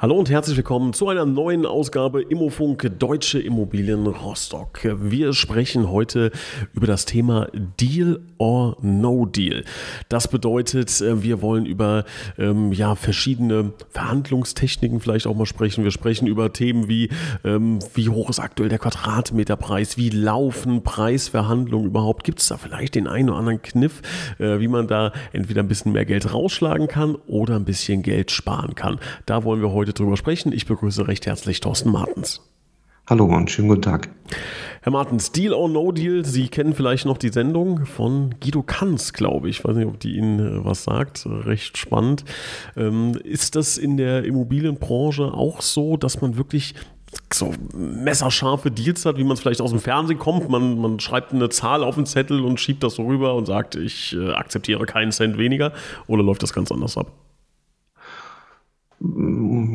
Hallo und herzlich willkommen zu einer neuen Ausgabe Immofunk Deutsche Immobilien Rostock. Wir sprechen heute über das Thema Deal or No Deal. Das bedeutet, äh, wir wollen über ähm, ja, verschiedene Verhandlungstechniken vielleicht auch mal sprechen. Wir sprechen über Themen wie, ähm, wie hoch ist aktuell der Quadratmeterpreis, wie laufen Preisverhandlungen überhaupt. Gibt es da vielleicht den einen oder anderen Kniff, äh, wie man da entweder ein bisschen mehr Geld rausschlagen kann oder ein bisschen Geld sparen kann. Da wollen wir heute drüber sprechen. Ich begrüße recht herzlich Thorsten Martens. Hallo und schönen guten Tag. Herr Martens, Deal or No Deal, Sie kennen vielleicht noch die Sendung von Guido Kanz, glaube ich. Ich weiß nicht, ob die Ihnen äh, was sagt. Recht spannend. Ähm, ist das in der Immobilienbranche auch so, dass man wirklich so messerscharfe Deals hat, wie man es vielleicht aus dem Fernsehen kommt. Man, man schreibt eine Zahl auf den Zettel und schiebt das so rüber und sagt, ich äh, akzeptiere keinen Cent weniger. Oder läuft das ganz anders ab?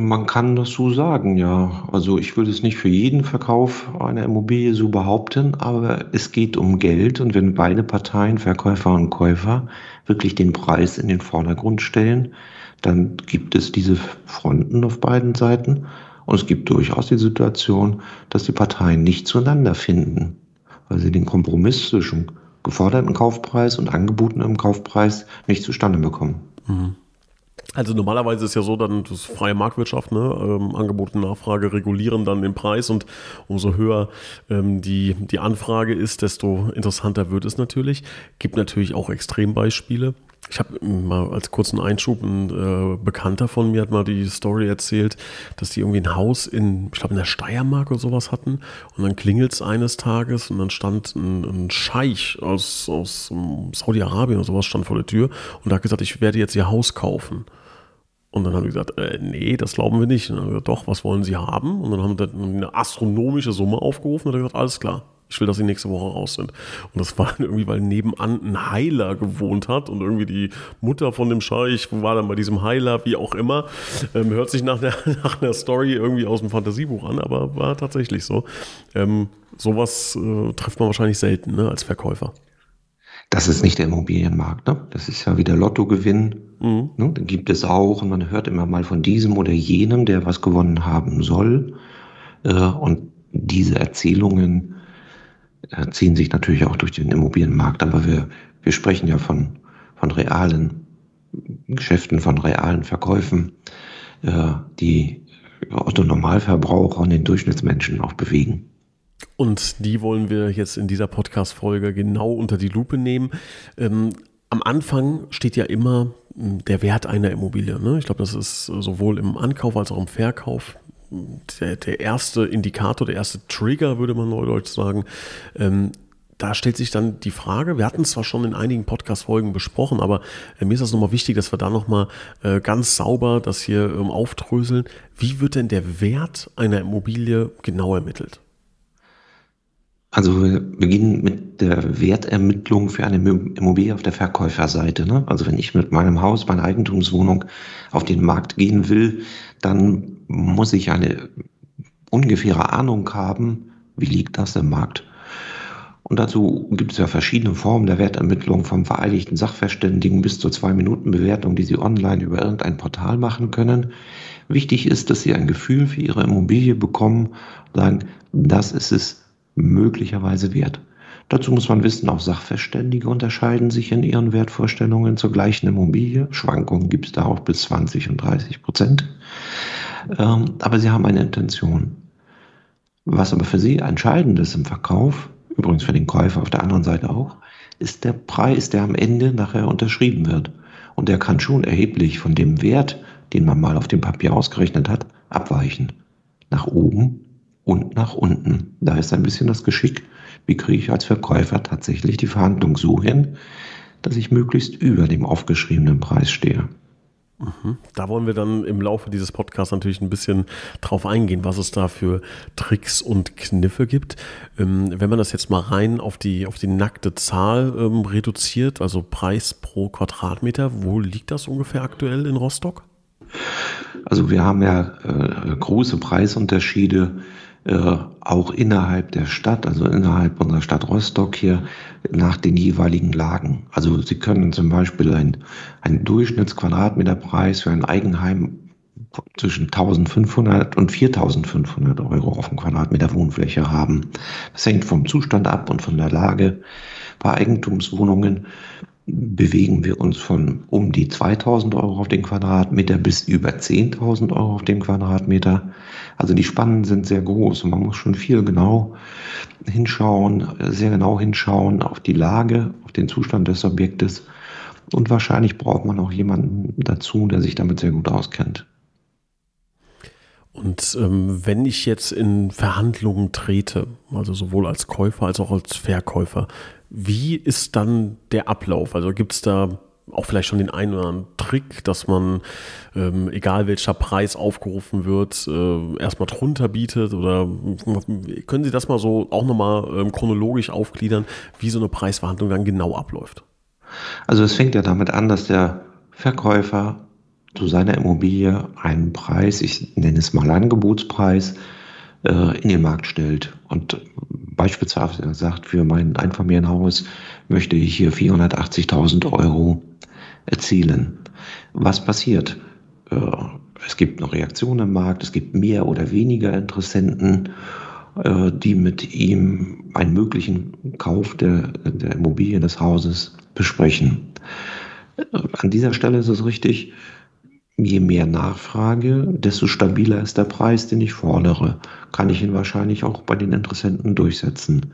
Man kann das so sagen, ja. Also ich würde es nicht für jeden Verkauf einer Immobilie so behaupten, aber es geht um Geld und wenn beide Parteien, Verkäufer und Käufer, wirklich den Preis in den Vordergrund stellen, dann gibt es diese Fronten auf beiden Seiten und es gibt durchaus die Situation, dass die Parteien nicht zueinander finden, weil sie den Kompromiss zwischen geforderten Kaufpreis und angebotenem Kaufpreis nicht zustande bekommen. Mhm. Also normalerweise ist ja so, dann das freie Marktwirtschaft, ne? ähm, Angebot und Nachfrage regulieren dann den Preis und umso höher ähm, die, die Anfrage ist, desto interessanter wird es natürlich. Gibt natürlich auch Extrembeispiele. Ich habe mal als kurzen Einschub, ein äh, Bekannter von mir hat mal die Story erzählt, dass die irgendwie ein Haus in, ich glaube, in der Steiermark oder sowas hatten. Und dann klingelt es eines Tages und dann stand ein, ein Scheich aus, aus um, Saudi-Arabien oder sowas stand vor der Tür und hat gesagt, ich werde jetzt ihr Haus kaufen. Und dann haben die gesagt, äh, nee, das glauben wir nicht. Und dann haben wir gesagt, doch, was wollen Sie haben? Und dann haben wir eine astronomische Summe aufgerufen und dann gesagt, alles klar, ich will, dass sie nächste Woche raus sind. Und das war irgendwie, weil nebenan ein Heiler gewohnt hat und irgendwie die Mutter von dem Scheich war dann bei diesem Heiler, wie auch immer. Ähm, hört sich nach einer, nach einer Story irgendwie aus dem Fantasiebuch an, aber war tatsächlich so. Ähm, sowas äh, trifft man wahrscheinlich selten ne, als Verkäufer. Das ist nicht der Immobilienmarkt. Ne? Das ist ja wie der Lottogewinn. Mhm. Ne? Den gibt es auch und man hört immer mal von diesem oder jenem, der was gewonnen haben soll. Äh, und diese Erzählungen äh, ziehen sich natürlich auch durch den Immobilienmarkt. Aber wir, wir sprechen ja von, von realen Geschäften, von realen Verkäufen, äh, die Otto Normalverbraucher und den Durchschnittsmenschen auch bewegen. Und die wollen wir jetzt in dieser Podcast-Folge genau unter die Lupe nehmen. Ähm, am Anfang steht ja immer hm, der Wert einer Immobilie. Ne? Ich glaube, das ist sowohl im Ankauf als auch im Verkauf der, der erste Indikator, der erste Trigger, würde man neudeutsch sagen. Ähm, da stellt sich dann die Frage, wir hatten es zwar schon in einigen Podcast-Folgen besprochen, aber äh, mir ist das nochmal wichtig, dass wir da nochmal äh, ganz sauber das hier ähm, aufdröseln. Wie wird denn der Wert einer Immobilie genau ermittelt? Also wir beginnen mit der Wertermittlung für eine Immobilie auf der Verkäuferseite. Ne? Also wenn ich mit meinem Haus, meiner Eigentumswohnung auf den Markt gehen will, dann muss ich eine ungefähre Ahnung haben, wie liegt das im Markt. Und dazu gibt es ja verschiedene Formen der Wertermittlung, vom vereidigten Sachverständigen bis zur Zwei-Minuten-Bewertung, die Sie online über irgendein Portal machen können. Wichtig ist, dass Sie ein Gefühl für Ihre Immobilie bekommen sagen, das ist es möglicherweise wert. Dazu muss man wissen, auch Sachverständige unterscheiden sich in ihren Wertvorstellungen zur gleichen Immobilie. Schwankungen gibt es da auch bis 20 und 30 Prozent. Ähm, aber sie haben eine Intention. Was aber für sie entscheidend ist im Verkauf, übrigens für den Käufer auf der anderen Seite auch, ist der Preis, der am Ende nachher unterschrieben wird. Und der kann schon erheblich von dem Wert, den man mal auf dem Papier ausgerechnet hat, abweichen. Nach oben und nach unten. Da ist ein bisschen das Geschick, wie kriege ich als Verkäufer tatsächlich die Verhandlung so hin, dass ich möglichst über dem aufgeschriebenen Preis stehe. Da wollen wir dann im Laufe dieses Podcasts natürlich ein bisschen drauf eingehen, was es da für Tricks und Kniffe gibt. Ähm, wenn man das jetzt mal rein auf die, auf die nackte Zahl ähm, reduziert, also Preis pro Quadratmeter, wo liegt das ungefähr aktuell in Rostock? Also wir haben ja äh, große Preisunterschiede äh, auch innerhalb der Stadt, also innerhalb unserer Stadt Rostock hier nach den jeweiligen Lagen. Also Sie können zum Beispiel ein, einen Durchschnittsquadratmeterpreis für ein Eigenheim zwischen 1500 und 4500 Euro auf dem Quadratmeter Wohnfläche haben. Das hängt vom Zustand ab und von der Lage. Bei Eigentumswohnungen bewegen wir uns von um die 2000 Euro auf den Quadratmeter bis über 10.000 Euro auf den Quadratmeter. Also die Spannen sind sehr groß und man muss schon viel genau hinschauen, sehr genau hinschauen auf die Lage, auf den Zustand des Objektes. Und wahrscheinlich braucht man auch jemanden dazu, der sich damit sehr gut auskennt. Und ähm, wenn ich jetzt in Verhandlungen trete, also sowohl als Käufer als auch als Verkäufer, wie ist dann der Ablauf? Also gibt es da auch vielleicht schon den einen oder anderen Trick, dass man, ähm, egal welcher Preis aufgerufen wird, äh, erstmal drunter bietet? Oder können Sie das mal so auch nochmal ähm, chronologisch aufgliedern, wie so eine Preisverhandlung dann genau abläuft? Also es fängt ja damit an, dass der Verkäufer zu seiner Immobilie einen Preis, ich nenne es mal Angebotspreis, in den Markt stellt. Und beispielsweise sagt, für mein Einfamilienhaus möchte ich hier 480.000 Euro erzielen. Was passiert? Äh, es gibt noch Reaktionen im Markt, es gibt mehr oder weniger Interessenten, äh, die mit ihm einen möglichen Kauf der, der Immobilie des Hauses besprechen. An dieser Stelle ist es richtig, je mehr Nachfrage, desto stabiler ist der Preis, den ich fordere. Kann ich ihn wahrscheinlich auch bei den Interessenten durchsetzen.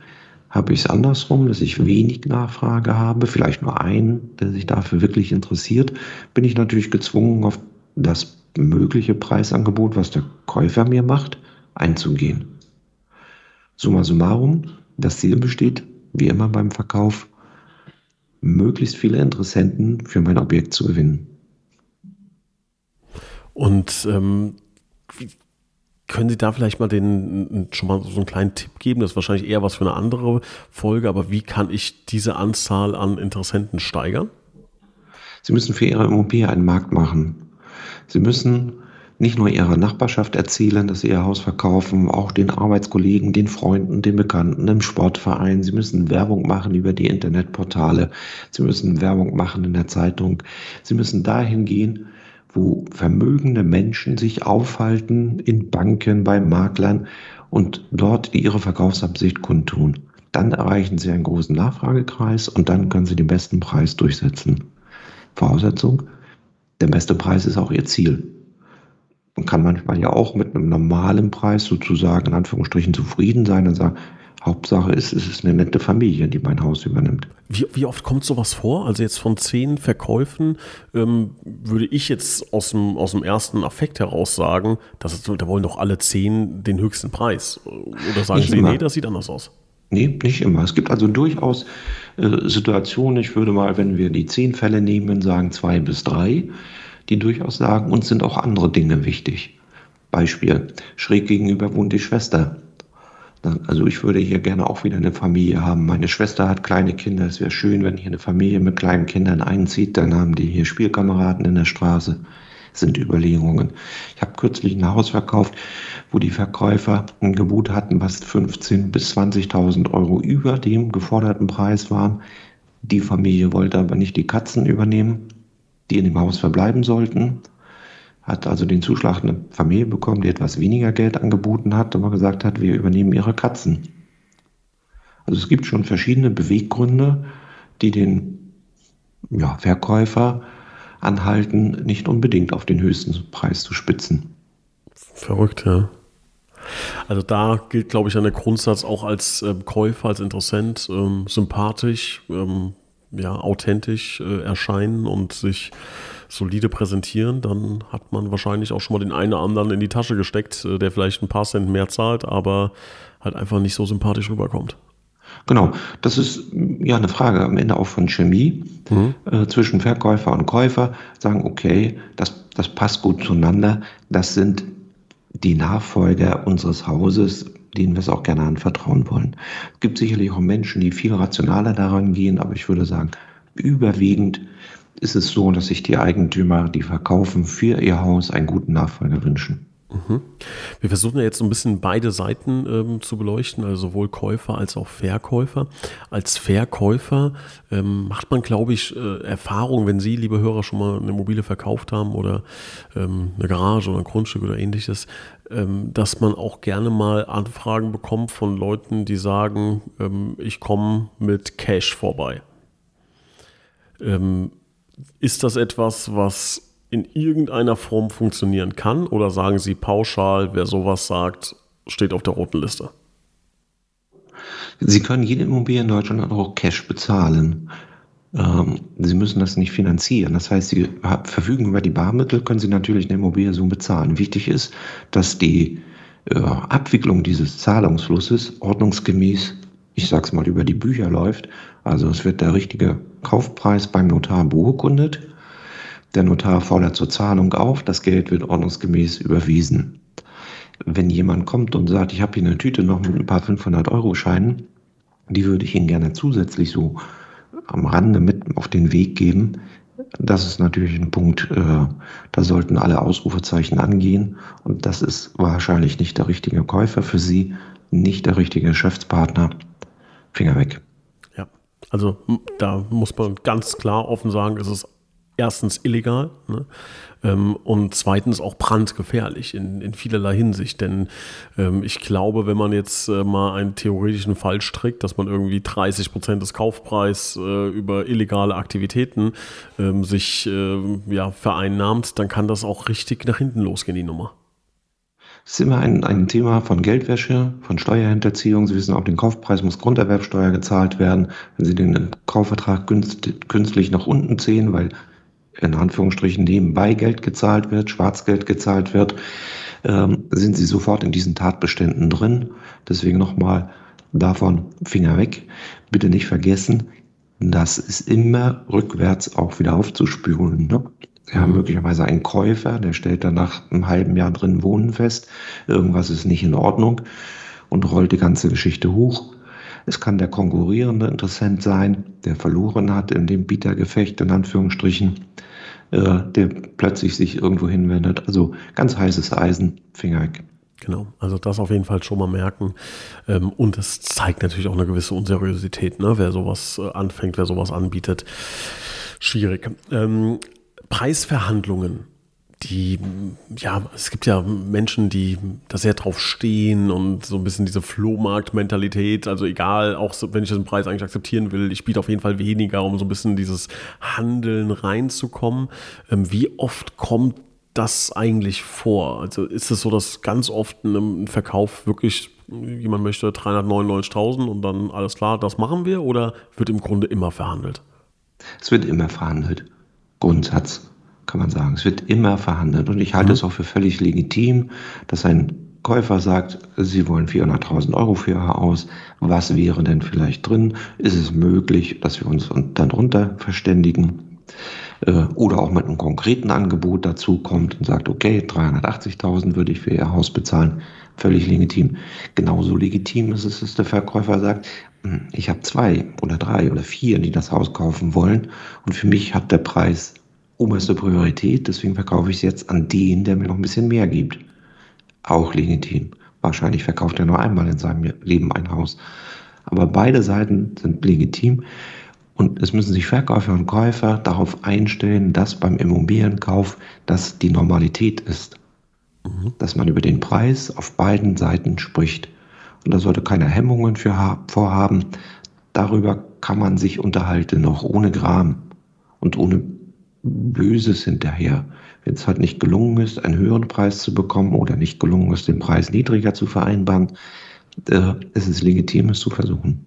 Habe ich es andersrum, dass ich wenig Nachfrage habe, vielleicht nur einen, der sich dafür wirklich interessiert, bin ich natürlich gezwungen, auf das mögliche Preisangebot, was der Käufer mir macht, einzugehen. Summa summarum, das Ziel besteht, wie immer beim Verkauf, möglichst viele Interessenten für mein Objekt zu gewinnen. Und ähm, können Sie da vielleicht mal den schon mal so einen kleinen Tipp geben? Das ist wahrscheinlich eher was für eine andere Folge, aber wie kann ich diese Anzahl an Interessenten steigern? Sie müssen für Ihre Immobilie einen Markt machen. Sie müssen nicht nur Ihrer Nachbarschaft erzählen, dass Sie Ihr Haus verkaufen, auch den Arbeitskollegen, den Freunden, den Bekannten im Sportverein. Sie müssen Werbung machen über die Internetportale. Sie müssen Werbung machen in der Zeitung. Sie müssen dahin gehen, wo vermögende Menschen sich aufhalten in Banken, bei Maklern und dort ihre Verkaufsabsicht kundtun. Dann erreichen sie einen großen Nachfragekreis und dann können sie den besten Preis durchsetzen. Voraussetzung, der beste Preis ist auch ihr Ziel. Man kann manchmal ja auch mit einem normalen Preis sozusagen in Anführungsstrichen zufrieden sein und sagen, Hauptsache ist, es ist eine nette Familie, die mein Haus übernimmt. Wie, wie oft kommt sowas vor? Also jetzt von zehn Verkäufen ähm, würde ich jetzt aus dem, aus dem ersten Affekt heraus sagen, dass da wollen doch alle zehn den höchsten Preis. Oder sagen nicht Sie, immer. nee, das sieht anders aus? Nee, nicht immer. Es gibt also durchaus äh, Situationen, ich würde mal, wenn wir die zehn Fälle nehmen, sagen zwei bis drei, die durchaus sagen, uns sind auch andere Dinge wichtig. Beispiel, schräg gegenüber wohnt die Schwester also ich würde hier gerne auch wieder eine Familie haben. Meine Schwester hat kleine Kinder. Es wäre schön, wenn hier eine Familie mit kleinen Kindern einzieht. Dann haben die hier Spielkameraden in der Straße. Das sind Überlegungen. Ich habe kürzlich ein Haus verkauft, wo die Verkäufer ein Gebot hatten, was 15.000 bis 20.000 Euro über dem geforderten Preis waren. Die Familie wollte aber nicht die Katzen übernehmen, die in dem Haus verbleiben sollten hat also den Zuschlag eine Familie bekommen, die etwas weniger Geld angeboten hat, aber gesagt hat, wir übernehmen ihre Katzen. Also es gibt schon verschiedene Beweggründe, die den ja, Verkäufer anhalten, nicht unbedingt auf den höchsten Preis zu spitzen. Verrückt, ja. Also da gilt, glaube ich, ein Grundsatz auch als äh, Käufer, als Interessent, ähm, sympathisch, ähm, ja, authentisch äh, erscheinen und sich solide präsentieren, dann hat man wahrscheinlich auch schon mal den einen oder anderen in die Tasche gesteckt, äh, der vielleicht ein paar Cent mehr zahlt, aber halt einfach nicht so sympathisch rüberkommt. Genau, das ist ja eine Frage am Ende auch von Chemie mhm. äh, zwischen Verkäufer und Käufer. Sagen, okay, das, das passt gut zueinander. Das sind die Nachfolger unseres Hauses, denen wir es auch gerne anvertrauen wollen. Es gibt sicherlich auch Menschen, die viel rationaler daran gehen, aber ich würde sagen, überwiegend ist es so, dass sich die Eigentümer, die verkaufen, für ihr Haus einen guten Nachfolger wünschen. Mhm. Wir versuchen ja jetzt so ein bisschen beide Seiten ähm, zu beleuchten, also sowohl Käufer als auch Verkäufer. Als Verkäufer ähm, macht man, glaube ich, äh, Erfahrung, wenn Sie, liebe Hörer, schon mal eine Immobilie verkauft haben oder ähm, eine Garage oder ein Grundstück oder ähnliches, ähm, dass man auch gerne mal Anfragen bekommt von Leuten, die sagen, ähm, ich komme mit Cash vorbei. Ähm, ist das etwas, was in irgendeiner Form funktionieren kann? Oder sagen Sie pauschal, wer sowas sagt, steht auf der roten Liste? Sie können jede Immobilie in Deutschland auch Cash bezahlen. Ähm, Sie müssen das nicht finanzieren. Das heißt, Sie verfügen über die Barmittel, können Sie natürlich eine Immobilie so bezahlen. Wichtig ist, dass die äh, Abwicklung dieses Zahlungsflusses ordnungsgemäß, ich sag's mal, über die Bücher läuft. Also es wird der richtige Kaufpreis beim Notar beurkundet der Notar fordert zur Zahlung auf, das Geld wird ordnungsgemäß überwiesen. Wenn jemand kommt und sagt, ich habe hier eine Tüte noch mit ein paar 500-Euro-Scheinen, die würde ich Ihnen gerne zusätzlich so am Rande mit auf den Weg geben. Das ist natürlich ein Punkt, äh, da sollten alle Ausrufezeichen angehen. Und das ist wahrscheinlich nicht der richtige Käufer für Sie, nicht der richtige Geschäftspartner. Finger weg. Ja, also da muss man ganz klar offen sagen, es ist erstens illegal ne? ähm, und zweitens auch brandgefährlich in, in vielerlei Hinsicht. Denn ähm, ich glaube, wenn man jetzt äh, mal einen theoretischen Fall strickt, dass man irgendwie 30 Prozent des Kaufpreises äh, über illegale Aktivitäten ähm, sich äh, ja, vereinnahmt, dann kann das auch richtig nach hinten losgehen, die Nummer. Es ist immer ein, ein Thema von Geldwäsche, von Steuerhinterziehung. Sie wissen, auf den Kaufpreis muss Grunderwerbsteuer gezahlt werden. Wenn Sie den Kaufvertrag künstlich nach unten ziehen, weil in Anführungsstrichen nebenbei Geld gezahlt wird, Schwarzgeld gezahlt wird, ähm, sind sie sofort in diesen Tatbeständen drin. Deswegen nochmal davon Finger weg. Bitte nicht vergessen, das ist immer rückwärts auch wieder aufzuspüren. Ne? Wir haben möglicherweise einen Käufer, der stellt dann nach einem halben Jahr drin Wohnen fest, irgendwas ist nicht in Ordnung und rollt die ganze Geschichte hoch. Es kann der konkurrierende Interessent sein, der verloren hat in dem Bietergefecht, in Anführungsstrichen, äh, der plötzlich sich irgendwo hinwendet. Also ganz heißes Eisen, Finger weg. Genau, also das auf jeden Fall schon mal merken. Ähm, und es zeigt natürlich auch eine gewisse Unseriosität, ne? wer sowas äh, anfängt, wer sowas anbietet. Schwierig. Preisverhandlungen die, ja, es gibt ja Menschen, die da sehr drauf stehen und so ein bisschen diese Flohmarkt-Mentalität. Also egal, auch so, wenn ich den Preis eigentlich akzeptieren will, ich biete auf jeden Fall weniger, um so ein bisschen dieses Handeln reinzukommen. Ähm, wie oft kommt das eigentlich vor? Also ist es so, dass ganz oft ein Verkauf wirklich jemand möchte 399.000 und dann alles klar, das machen wir oder wird im Grunde immer verhandelt? Es wird immer verhandelt. Grundsatz kann man sagen. Es wird immer verhandelt und ich halte mhm. es auch für völlig legitim, dass ein Käufer sagt, Sie wollen 400.000 Euro für Ihr Haus. Was wäre denn vielleicht drin? Ist es möglich, dass wir uns dann drunter verständigen? Äh, oder auch mit einem konkreten Angebot dazu kommt und sagt, okay, 380.000 würde ich für Ihr Haus bezahlen. Völlig legitim. Genauso legitim ist es, dass der Verkäufer sagt, hm, ich habe zwei oder drei oder vier, die das Haus kaufen wollen. Und für mich hat der Preis oberste Priorität, deswegen verkaufe ich es jetzt an den, der mir noch ein bisschen mehr gibt. Auch legitim. Wahrscheinlich verkauft er nur einmal in seinem Leben ein Haus. Aber beide Seiten sind legitim und es müssen sich Verkäufer und Käufer darauf einstellen, dass beim Immobilienkauf das die Normalität ist. Dass man über den Preis auf beiden Seiten spricht. Und da sollte keiner Hemmungen für vorhaben. Darüber kann man sich unterhalten, noch ohne Gram und ohne Böses hinterher. Wenn es halt nicht gelungen ist, einen höheren Preis zu bekommen oder nicht gelungen ist, den Preis niedriger zu vereinbaren, äh, ist es legitim, es zu versuchen.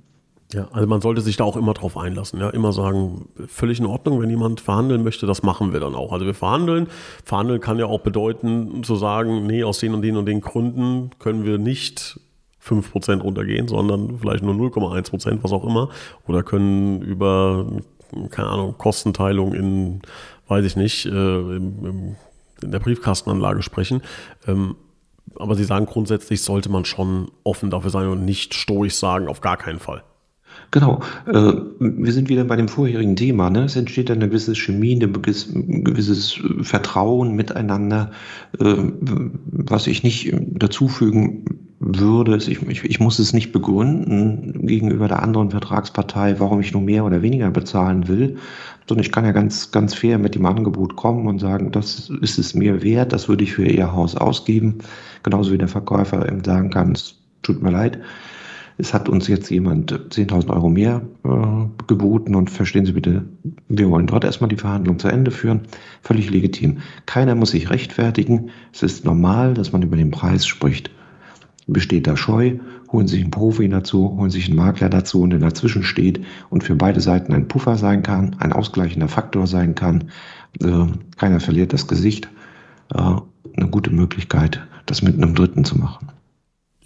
Ja, also man sollte sich da auch immer drauf einlassen. Ja, immer sagen, völlig in Ordnung, wenn jemand verhandeln möchte, das machen wir dann auch. Also wir verhandeln. Verhandeln kann ja auch bedeuten, zu sagen, nee, aus den und den und den Gründen können wir nicht 5% runtergehen, sondern vielleicht nur 0,1%, was auch immer. Oder können über keine Ahnung, Kostenteilung in, weiß ich nicht, äh, in der Briefkastenanlage sprechen. Ähm, aber Sie sagen grundsätzlich sollte man schon offen dafür sein und nicht stoisch sagen, auf gar keinen Fall. Genau. Äh, wir sind wieder bei dem vorherigen Thema. Ne? Es entsteht eine gewisse Chemie, ein gewisses Vertrauen miteinander. Äh, was ich nicht dazufügen würde, ich, ich muss es nicht begründen gegenüber der anderen Vertragspartei, warum ich nur mehr oder weniger bezahlen will, sondern ich kann ja ganz, ganz fair mit dem Angebot kommen und sagen, das ist es mir wert, das würde ich für Ihr Haus ausgeben. Genauso wie der Verkäufer eben sagen kann, es tut mir leid es hat uns jetzt jemand 10.000 Euro mehr äh, geboten und verstehen Sie bitte, wir wollen dort erstmal die Verhandlung zu Ende führen. Völlig legitim. Keiner muss sich rechtfertigen. Es ist normal, dass man über den Preis spricht. Besteht da Scheu, holen sich einen Profi dazu, holen sich einen Makler dazu und der dazwischen steht und für beide Seiten ein Puffer sein kann, ein ausgleichender Faktor sein kann. Äh, keiner verliert das Gesicht. Äh, eine gute Möglichkeit, das mit einem Dritten zu machen.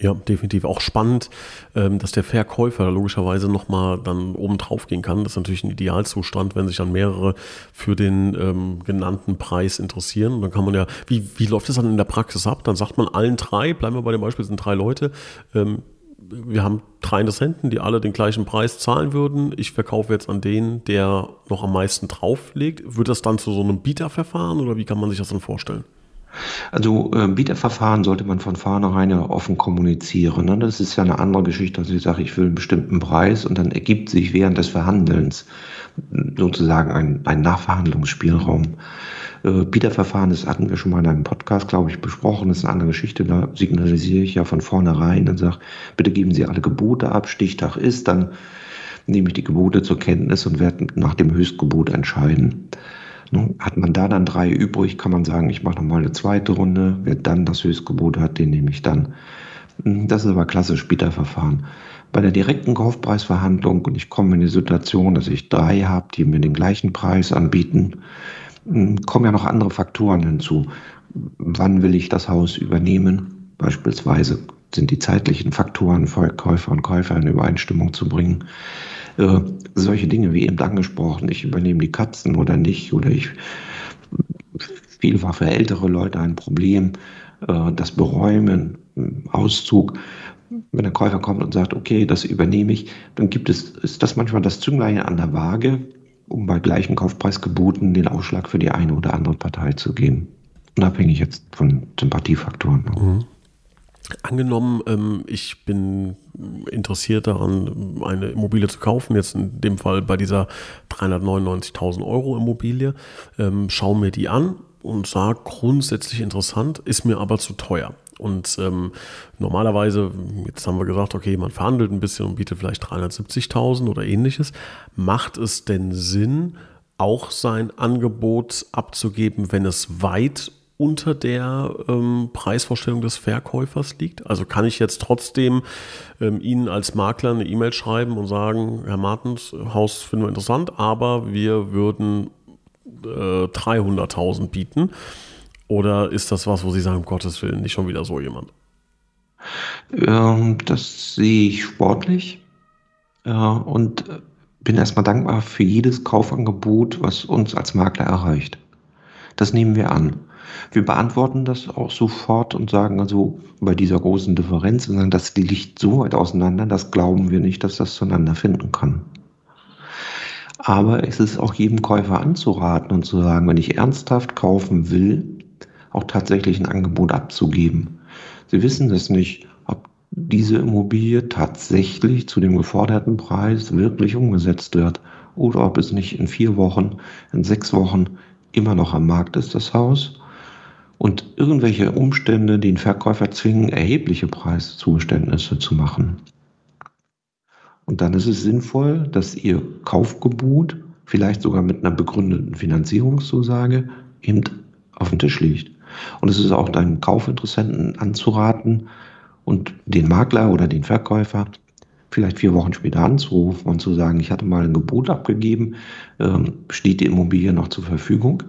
Ja, definitiv. Auch spannend, ähm, dass der Verkäufer logischerweise nochmal dann oben drauf gehen kann. Das ist natürlich ein Idealzustand, wenn sich dann mehrere für den ähm, genannten Preis interessieren. dann kann man ja, wie, wie läuft das dann in der Praxis ab? Dann sagt man allen drei, bleiben wir bei dem Beispiel, sind drei Leute, ähm, wir haben drei Interessenten, die alle den gleichen Preis zahlen würden. Ich verkaufe jetzt an den, der noch am meisten drauflegt. Wird das dann zu so einem Bieterverfahren oder wie kann man sich das dann vorstellen? Also äh, Bieterverfahren sollte man von vornherein ja offen kommunizieren. Ne? Das ist ja eine andere Geschichte, als ich sage, ich will einen bestimmten Preis und dann ergibt sich während des Verhandelns sozusagen ein, ein Nachverhandlungsspielraum. Äh, Bieterverfahren, das hatten wir schon mal in einem Podcast, glaube ich, besprochen, das ist eine andere Geschichte. Da signalisiere ich ja von vornherein und sage, bitte geben Sie alle Gebote ab, Stichtag ist, dann nehme ich die Gebote zur Kenntnis und werde nach dem Höchstgebot entscheiden. Ne? Hat man da dann drei übrig, kann man sagen, ich mache nochmal eine zweite Runde. Wer dann das Höchstgebot hat, den nehme ich dann. Hm, das ist aber klassisch Bieterverfahren. Bei der direkten Kaufpreisverhandlung und ich komme in die Situation, dass ich drei habe, die mir den gleichen Preis anbieten, hm, kommen ja noch andere Faktoren hinzu. Wann will ich das Haus übernehmen? Beispielsweise sind die zeitlichen Faktoren Käufer und Käufer in Übereinstimmung zu bringen. Äh, solche Dinge wie eben angesprochen, ich übernehme die Katzen oder nicht, oder ich, viel war für ältere Leute ein Problem, äh, das Beräumen, Auszug. Wenn der Käufer kommt und sagt, okay, das übernehme ich, dann gibt es, ist das manchmal das Zünglein an der Waage, um bei gleichem Kaufpreis geboten den Ausschlag für die eine oder andere Partei zu geben. Unabhängig jetzt von Sympathiefaktoren. Mhm. Angenommen, ähm, ich bin interessiert daran, eine Immobilie zu kaufen, jetzt in dem Fall bei dieser 399.000 Euro Immobilie, ähm, schaue mir die an und sage grundsätzlich interessant, ist mir aber zu teuer. Und ähm, normalerweise, jetzt haben wir gesagt, okay, man verhandelt ein bisschen und bietet vielleicht 370.000 oder ähnliches. Macht es denn Sinn, auch sein Angebot abzugeben, wenn es weit unter der ähm, Preisvorstellung des Verkäufers liegt? Also kann ich jetzt trotzdem ähm, Ihnen als Makler eine E-Mail schreiben und sagen, Herr Martens, Haus finden wir interessant, aber wir würden äh, 300.000 bieten? Oder ist das was, wo Sie sagen, um Gottes Willen, nicht schon wieder so jemand? Ähm, das sehe ich sportlich äh, und bin erstmal dankbar für jedes Kaufangebot, was uns als Makler erreicht. Das nehmen wir an. Wir beantworten das auch sofort und sagen also bei dieser großen Differenz, und sagen, das liegt so weit auseinander, das glauben wir nicht, dass das zueinander finden kann. Aber es ist auch jedem Käufer anzuraten und zu sagen, wenn ich ernsthaft kaufen will, auch tatsächlich ein Angebot abzugeben. Sie wissen das nicht, ob diese Immobilie tatsächlich zu dem geforderten Preis wirklich umgesetzt wird oder ob es nicht in vier Wochen, in sechs Wochen immer noch am Markt ist, das Haus, und irgendwelche Umstände den Verkäufer zwingen, erhebliche Preiszugeständnisse zu machen. Und dann ist es sinnvoll, dass Ihr Kaufgebot, vielleicht sogar mit einer begründeten Finanzierungszusage, eben auf dem Tisch liegt. Und es ist auch deinem Kaufinteressenten anzuraten und den Makler oder den Verkäufer vielleicht vier Wochen später anzurufen und zu sagen, ich hatte mal ein Gebot abgegeben, ähm, steht die Immobilie noch zur Verfügung?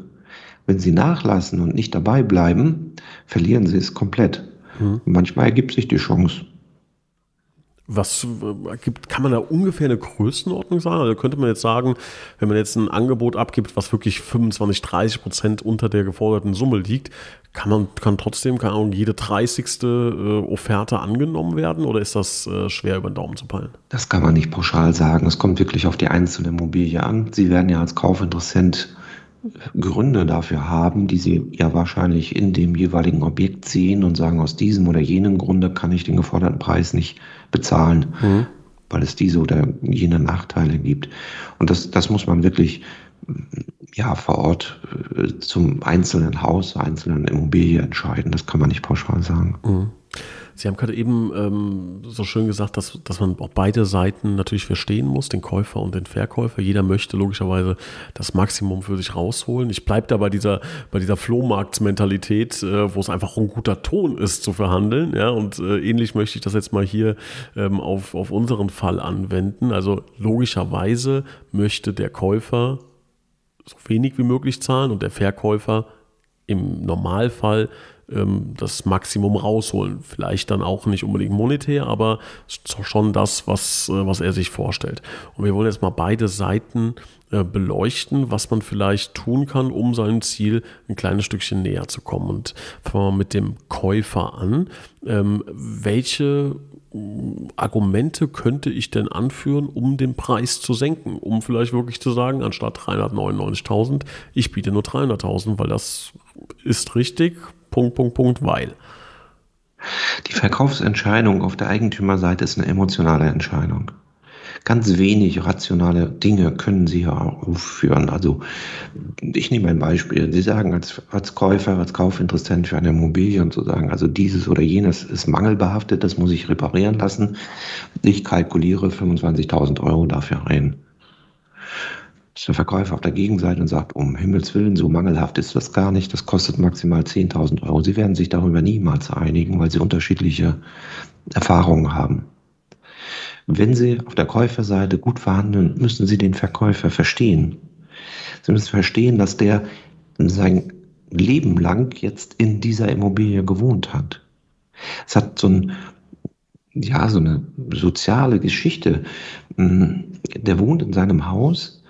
Wenn Sie nachlassen und nicht dabei bleiben, verlieren Sie es komplett. Mhm. Manchmal ergibt sich die Chance. Was äh, gibt, kann man da ungefähr eine Größenordnung sagen? Also könnte man jetzt sagen, wenn man jetzt ein Angebot abgibt, was wirklich 25, 30 Prozent unter der geforderten Summe liegt, kann man kann trotzdem, keine Ahnung, jede 30. Äh, Offerte angenommen werden oder ist das äh, schwer über den Daumen zu peilen? Das kann man nicht pauschal sagen. Es kommt wirklich auf die einzelne Immobilie an. Sie werden ja als Kaufinteressent Gründe dafür haben, die sie ja wahrscheinlich in dem jeweiligen Objekt sehen und sagen, aus diesem oder jenem Grunde kann ich den geforderten Preis nicht bezahlen, mhm. weil es diese oder jene Nachteile gibt. Und das, das muss man wirklich ja, vor Ort äh, zum einzelnen Haus, einzelnen Immobilie entscheiden. Das kann man nicht pauschal sagen. Mhm. Sie haben gerade eben ähm, so schön gesagt, dass, dass man auch beide Seiten natürlich verstehen muss, den Käufer und den Verkäufer. Jeder möchte logischerweise das Maximum für sich rausholen. Ich bleibe da bei dieser, bei dieser Flohmarktsmentalität, äh, wo es einfach ein guter Ton ist zu verhandeln. Ja? Und äh, ähnlich möchte ich das jetzt mal hier ähm, auf, auf unseren Fall anwenden. Also logischerweise möchte der Käufer so wenig wie möglich zahlen und der Verkäufer im Normalfall ähm, das Maximum rausholen. Vielleicht dann auch nicht unbedingt monetär, aber schon das, was, äh, was er sich vorstellt. Und wir wollen jetzt mal beide Seiten äh, beleuchten, was man vielleicht tun kann, um seinem Ziel ein kleines Stückchen näher zu kommen. Und fangen wir mit dem Käufer an. Ähm, welche Argumente könnte ich denn anführen, um den Preis zu senken? Um vielleicht wirklich zu sagen, anstatt 399.000, ich biete nur 300.000, weil das ist richtig, Punkt, Punkt, Punkt, weil. Die Verkaufsentscheidung auf der Eigentümerseite ist eine emotionale Entscheidung. Ganz wenig rationale Dinge können Sie aufführen. Also ich nehme ein Beispiel. Sie sagen als, als Käufer, als Kaufinteressent für eine Immobilie und zu sagen, also dieses oder jenes ist mangelbehaftet, das muss ich reparieren lassen. Ich kalkuliere 25.000 Euro dafür ein ist der Verkäufer auf der Gegenseite und sagt, um Himmels Willen, so mangelhaft ist das gar nicht, das kostet maximal 10.000 Euro. Sie werden sich darüber niemals einigen, weil sie unterschiedliche Erfahrungen haben. Wenn Sie auf der Käuferseite gut verhandeln, müssen Sie den Verkäufer verstehen. Sie müssen verstehen, dass der sein Leben lang jetzt in dieser Immobilie gewohnt hat. Es hat so ein, ja, so eine soziale Geschichte. Der wohnt in seinem Haus,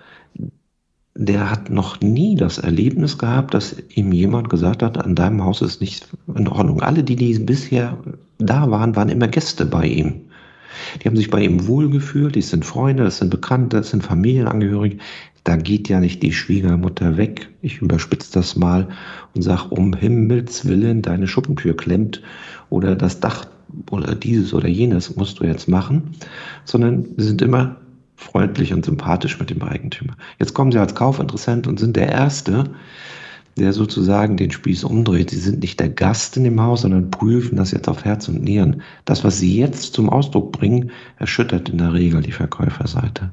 der hat noch nie das Erlebnis gehabt, dass ihm jemand gesagt hat, an deinem Haus ist nicht in Ordnung. Alle, die, die bisher da waren, waren immer Gäste bei ihm. Die haben sich bei ihm wohlgefühlt, die sind Freunde, das sind Bekannte, das sind Familienangehörige. Da geht ja nicht die Schwiegermutter weg. Ich überspitze das mal und sage, um Himmels Willen, deine Schuppentür klemmt oder das Dach oder dieses oder jenes musst du jetzt machen, sondern sie sind immer freundlich und sympathisch mit dem Eigentümer. Jetzt kommen Sie als Kaufinteressent und sind der Erste, der sozusagen den Spieß umdreht. Sie sind nicht der Gast in dem Haus, sondern prüfen das jetzt auf Herz und Nieren. Das, was Sie jetzt zum Ausdruck bringen, erschüttert in der Regel die Verkäuferseite.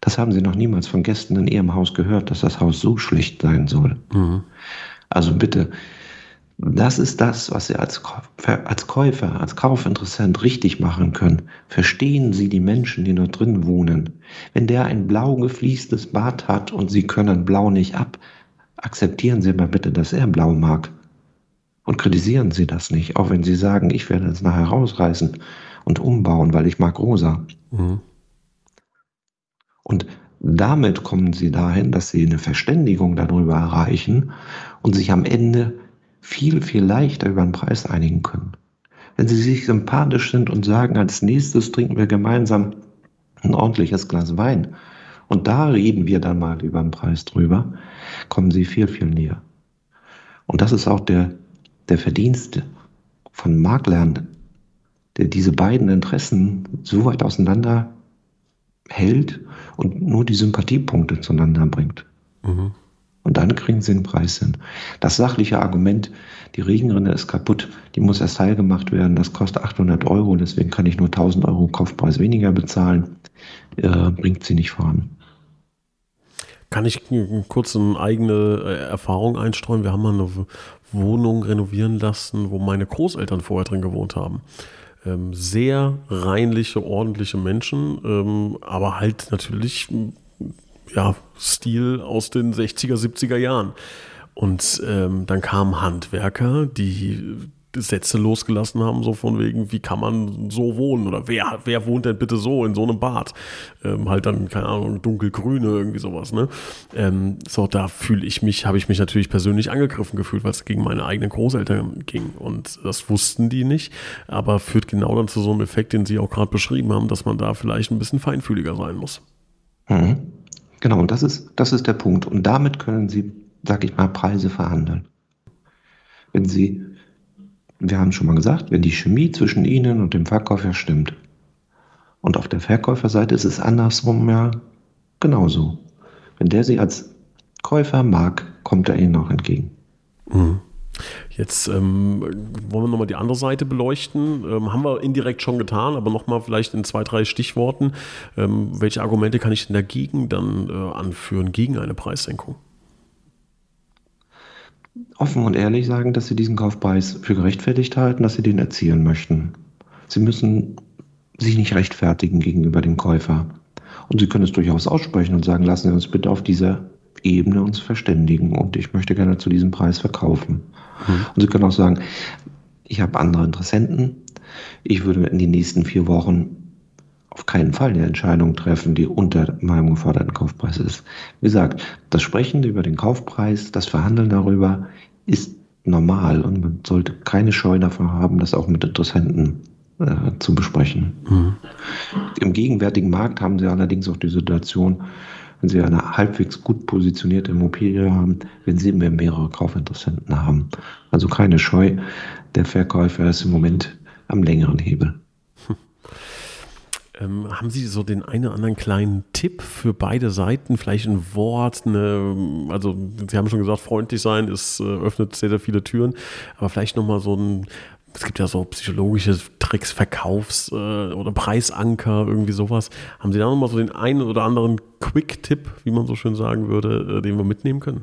Das haben Sie noch niemals von Gästen in Ihrem Haus gehört, dass das Haus so schlicht sein soll. Mhm. Also bitte, das ist das, was Sie als, als Käufer, als Kaufinteressent richtig machen können. Verstehen Sie die Menschen, die dort drin wohnen. Wenn der ein blau gefliestes Bad hat und Sie können blau nicht ab, akzeptieren Sie mal bitte, dass er blau mag. Und kritisieren Sie das nicht, auch wenn Sie sagen, ich werde es nachher rausreißen und umbauen, weil ich mag rosa. Mhm. Und damit kommen Sie dahin, dass Sie eine Verständigung darüber erreichen und sich am Ende viel, viel leichter über den Preis einigen können. Wenn sie sich sympathisch sind und sagen, als nächstes trinken wir gemeinsam ein ordentliches Glas Wein und da reden wir dann mal über den Preis drüber, kommen sie viel, viel näher. Und das ist auch der, der Verdienst von Maklern, der diese beiden Interessen so weit auseinander hält und nur die Sympathiepunkte zueinander bringt. Mhm. Dann kriegen sie den Preis hin. Das sachliche Argument, die Regenrinne ist kaputt, die muss erst heil gemacht werden, das kostet 800 Euro, deswegen kann ich nur 1000 Euro Kaufpreis weniger bezahlen, äh, bringt sie nicht voran. Kann ich kurz eine eigene äh, Erfahrung einstreuen? Wir haben mal eine Wohnung renovieren lassen, wo meine Großeltern vorher drin gewohnt haben. Ähm, sehr reinliche, ordentliche Menschen, ähm, aber halt natürlich ja, Stil aus den 60er, 70er Jahren. Und ähm, dann kamen Handwerker, die Sätze losgelassen haben, so von wegen, wie kann man so wohnen oder wer, wer wohnt denn bitte so in so einem Bad? Ähm, halt dann, keine Ahnung, dunkelgrüne, irgendwie sowas, ne? Ähm, so, da fühle ich mich, habe ich mich natürlich persönlich angegriffen gefühlt, weil es gegen meine eigenen Großeltern ging und das wussten die nicht, aber führt genau dann zu so einem Effekt, den Sie auch gerade beschrieben haben, dass man da vielleicht ein bisschen feinfühliger sein muss. Mhm. Genau, und das ist, das ist der Punkt. Und damit können Sie, sag ich mal, Preise verhandeln. Wenn Sie wir haben schon mal gesagt, wenn die Chemie zwischen Ihnen und dem Verkäufer stimmt. Und auf der Verkäuferseite ist es andersrum ja genauso. Wenn der Sie als Käufer mag, kommt er Ihnen auch entgegen. Mhm. Jetzt ähm, wollen wir nochmal die andere Seite beleuchten. Ähm, haben wir indirekt schon getan, aber nochmal vielleicht in zwei, drei Stichworten. Ähm, welche Argumente kann ich denn dagegen dann äh, anführen, gegen eine Preissenkung? offen und ehrlich sagen, dass sie diesen Kaufpreis für gerechtfertigt halten, dass sie den erzielen möchten. Sie müssen sich nicht rechtfertigen gegenüber dem Käufer. Und sie können es durchaus aussprechen und sagen, lassen Sie uns bitte auf dieser Ebene uns verständigen und ich möchte gerne zu diesem Preis verkaufen. Mhm. Und Sie können auch sagen, ich habe andere Interessenten. Ich würde in den nächsten vier Wochen auf keinen Fall eine Entscheidung treffen, die unter meinem geforderten Kaufpreis ist. Wie gesagt, das Sprechen über den Kaufpreis, das Verhandeln darüber ist normal und man sollte keine Scheu davor haben, das auch mit Interessenten äh, zu besprechen. Mhm. Im gegenwärtigen Markt haben Sie allerdings auch die Situation, wenn Sie eine halbwegs gut positionierte Immobilie haben, wenn Sie mehr mehrere Kaufinteressenten haben. Also keine Scheu, der Verkäufer ist im Moment am längeren Hebel. Ähm, haben Sie so den einen oder anderen kleinen Tipp für beide Seiten? Vielleicht ein Wort, eine, also Sie haben schon gesagt, freundlich sein, es äh, öffnet sehr, sehr viele Türen, aber vielleicht nochmal so ein, es gibt ja so psychologische Tricks, Verkaufs- äh, oder Preisanker, irgendwie sowas. Haben Sie da nochmal so den einen oder anderen Quick-Tipp, wie man so schön sagen würde, äh, den wir mitnehmen können?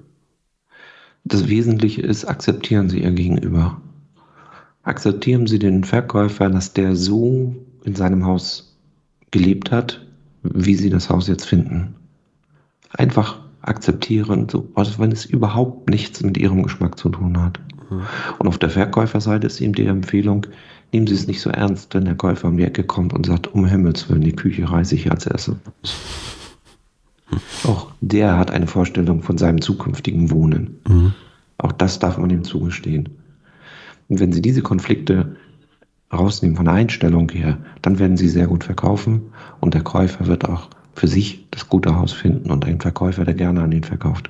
Das Wesentliche ist, akzeptieren Sie Ihr Gegenüber. Akzeptieren Sie den Verkäufer, dass der so in seinem Haus gelebt hat, wie sie das Haus jetzt finden. Einfach akzeptieren, so, wenn es überhaupt nichts mit ihrem Geschmack zu tun hat. Mhm. Und auf der Verkäuferseite ist ihm die Empfehlung, nehmen Sie es nicht so ernst, wenn der Käufer um die Ecke kommt und sagt, um Himmels Willen, die Küche reiße ich als erstes. Auch der hat eine Vorstellung von seinem zukünftigen Wohnen. Mhm. Auch das darf man ihm zugestehen. Und wenn Sie diese Konflikte rausnehmen von der Einstellung her, dann werden sie sehr gut verkaufen und der Käufer wird auch für sich das gute Haus finden und einen Verkäufer, der gerne an ihn verkauft.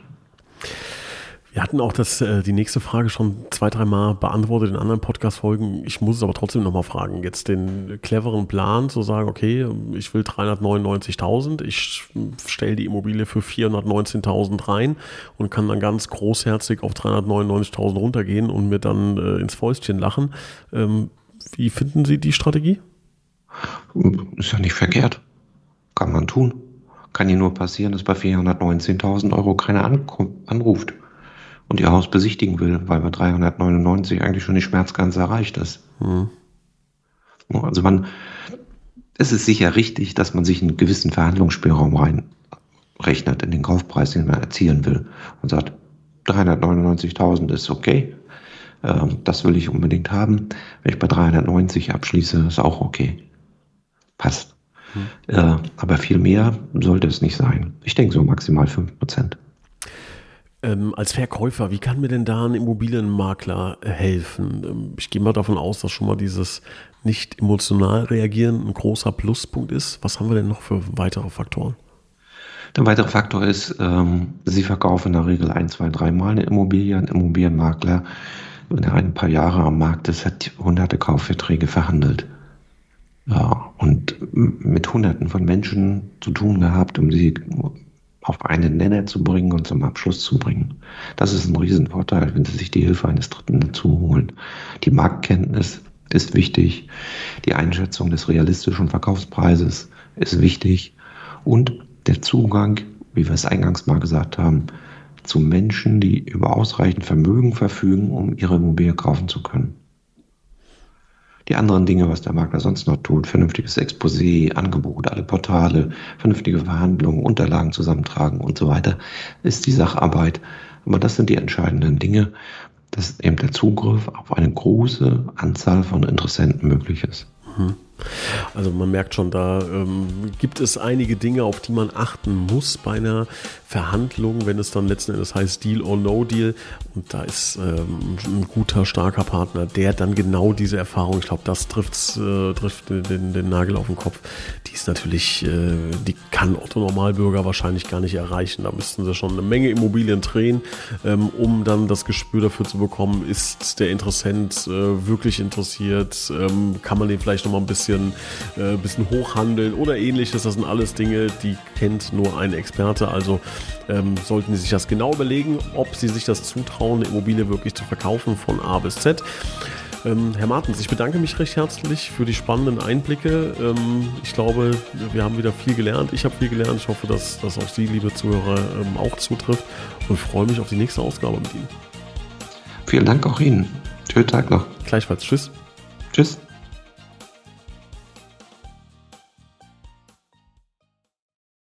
Wir hatten auch das, äh, die nächste Frage schon zwei, dreimal beantwortet in anderen Podcast-Folgen. Ich muss es aber trotzdem nochmal fragen. Jetzt den cleveren Plan zu sagen, okay, ich will 399.000, ich stelle die Immobilie für 419.000 rein und kann dann ganz großherzig auf 399.000 runtergehen und mir dann äh, ins Fäustchen lachen. Ähm, wie finden Sie die Strategie? Ist ja nicht verkehrt. Kann man tun. Kann Ihnen nur passieren, dass bei 419.000 Euro keiner anruft und Ihr Haus besichtigen will, weil bei 399 eigentlich schon die Schmerzgrenze erreicht ist. Hm. Also man, es ist sicher richtig, dass man sich einen gewissen Verhandlungsspielraum reinrechnet in den Kaufpreis, den man erzielen will und sagt, 399.000 ist okay, ähm, das will ich unbedingt haben. Wenn ich bei 390 abschließe, ist auch okay. Passt. Hm. Äh, aber viel mehr sollte es nicht sein. Ich denke so maximal 5%. Ähm, als Verkäufer, wie kann mir denn da ein Immobilienmakler helfen? Ähm, ich gehe mal davon aus, dass schon mal dieses nicht emotional reagieren ein großer Pluspunkt ist. Was haben wir denn noch für weitere Faktoren? Der weitere Faktor ist, ähm, Sie verkaufen in der Regel ein, zwei, dreimal eine Immobilie. Ein Immobilienmakler wenn er ein paar Jahre am Markt ist, hat hunderte Kaufverträge verhandelt. Ja, und mit hunderten von Menschen zu tun gehabt, um sie auf einen Nenner zu bringen und zum Abschluss zu bringen. Das ist ein Riesenvorteil, wenn Sie sich die Hilfe eines Dritten dazu holen. Die Marktkenntnis ist wichtig, die Einschätzung des realistischen Verkaufspreises ist wichtig und der Zugang, wie wir es eingangs mal gesagt haben, zu Menschen, die über ausreichend Vermögen verfügen, um ihre Immobilie kaufen zu können. Die anderen Dinge, was der Makler sonst noch tut, vernünftiges Exposé, Angebot, alle Portale, vernünftige Verhandlungen, Unterlagen zusammentragen und so weiter, ist die Sacharbeit. Aber das sind die entscheidenden Dinge. dass eben der Zugriff auf eine große Anzahl von Interessenten möglich ist. Mhm. Also man merkt schon, da ähm, gibt es einige Dinge, auf die man achten muss bei einer Verhandlung, wenn es dann letzten Endes heißt Deal or No Deal. Und da ist ähm, ein guter, starker Partner, der dann genau diese Erfahrung, ich glaube, das trifft, äh, trifft den, den, Nagel auf den Kopf. Die ist natürlich, äh, die kann Otto Normalbürger wahrscheinlich gar nicht erreichen. Da müssten sie schon eine Menge Immobilien drehen, ähm, um dann das Gespür dafür zu bekommen, ist der Interessent äh, wirklich interessiert, ähm, kann man den vielleicht noch mal ein bisschen bisschen, äh, bisschen hochhandeln oder ähnliches. Das sind alles Dinge, die kennt nur ein Experte. Also ähm, sollten Sie sich das genau überlegen, ob Sie sich das zutrauen, eine Immobilie wirklich zu verkaufen von A bis Z. Ähm, Herr Martens, ich bedanke mich recht herzlich für die spannenden Einblicke. Ähm, ich glaube, wir haben wieder viel gelernt. Ich habe viel gelernt. Ich hoffe, dass das auf Sie, liebe Zuhörer, ähm, auch zutrifft und freue mich auf die nächste Ausgabe mit Ihnen. Vielen Dank auch Ihnen. Schönen Tag noch. Gleichfalls. Tschüss. Tschüss.